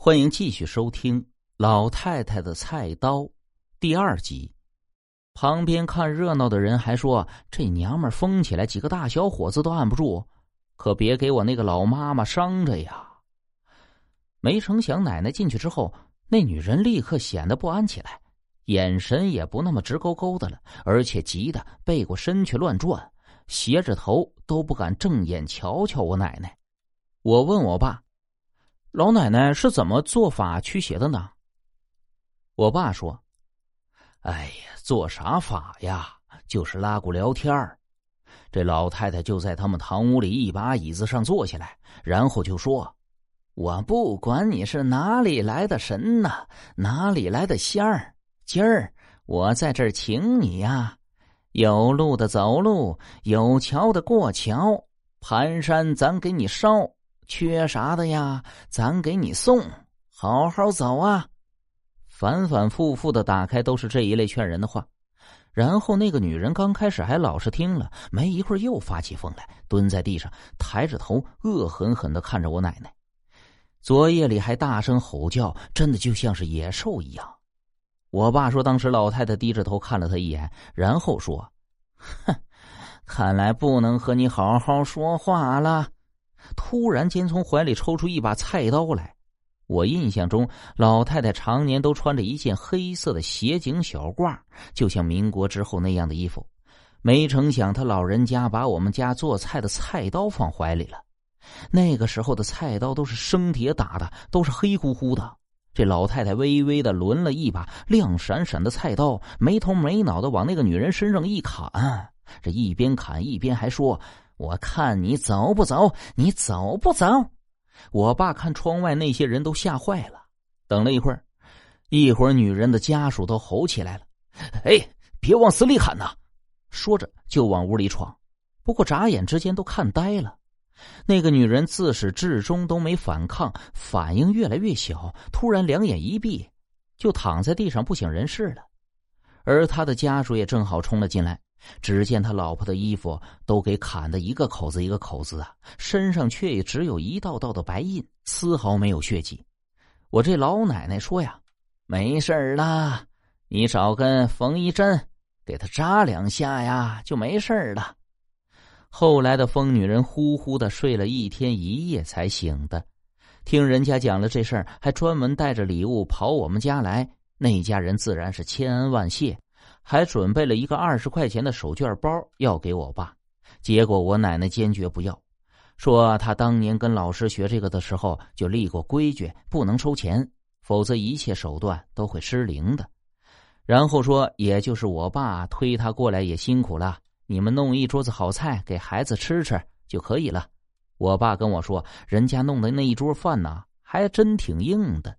欢迎继续收听《老太太的菜刀》第二集。旁边看热闹的人还说：“这娘们疯起来，几个大小伙子都按不住，可别给我那个老妈妈伤着呀！”没成想，奶奶进去之后，那女人立刻显得不安起来，眼神也不那么直勾勾的了，而且急得背过身去乱转，斜着头都不敢正眼瞧瞧我奶奶。我问我爸。老奶奶是怎么做法驱邪的呢？我爸说：“哎呀，做啥法呀？就是拉鼓聊天儿。这老太太就在他们堂屋里一把椅子上坐下来，然后就说：‘我不管你是哪里来的神呐，哪里来的仙儿，今儿我在这儿请你呀。有路的走路，有桥的过桥，盘山咱给你烧。’”缺啥的呀？咱给你送，好好走啊！反反复复的打开都是这一类劝人的话。然后那个女人刚开始还老实听了，没一会儿又发起疯来，蹲在地上，抬着头，恶狠狠的看着我奶奶。昨夜里还大声吼叫，真的就像是野兽一样。我爸说，当时老太太低着头看了他一眼，然后说：“哼，看来不能和你好好说话了。”突然间，从怀里抽出一把菜刀来。我印象中，老太太常年都穿着一件黑色的斜颈小褂，就像民国之后那样的衣服。没成想，她老人家把我们家做菜的菜刀放怀里了。那个时候的菜刀都是生铁打的，都是黑乎乎的。这老太太微微的抡了一把亮闪闪的菜刀，没头没脑的往那个女人身上一砍。这一边砍一边还说。我看你走不走？你走不走？我爸看窗外那些人都吓坏了。等了一会儿，一会儿女人的家属都吼起来了：“哎，别往死里喊呐！”说着就往屋里闯。不过眨眼之间都看呆了。那个女人自始至终都没反抗，反应越来越小，突然两眼一闭，就躺在地上不省人事了。而他的家属也正好冲了进来。只见他老婆的衣服都给砍的一个口子一个口子啊，身上却也只有一道道的白印，丝毫没有血迹。我这老奶奶说呀：“没事了，你找根缝衣针，给他扎两下呀，就没事了。”后来的疯女人呼呼的睡了一天一夜才醒的，听人家讲了这事儿，还专门带着礼物跑我们家来，那家人自然是千恩万谢。还准备了一个二十块钱的手绢包要给我爸，结果我奶奶坚决不要，说她当年跟老师学这个的时候就立过规矩，不能收钱，否则一切手段都会失灵的。然后说，也就是我爸推他过来也辛苦了，你们弄一桌子好菜给孩子吃吃就可以了。我爸跟我说，人家弄的那一桌饭呐，还真挺硬的。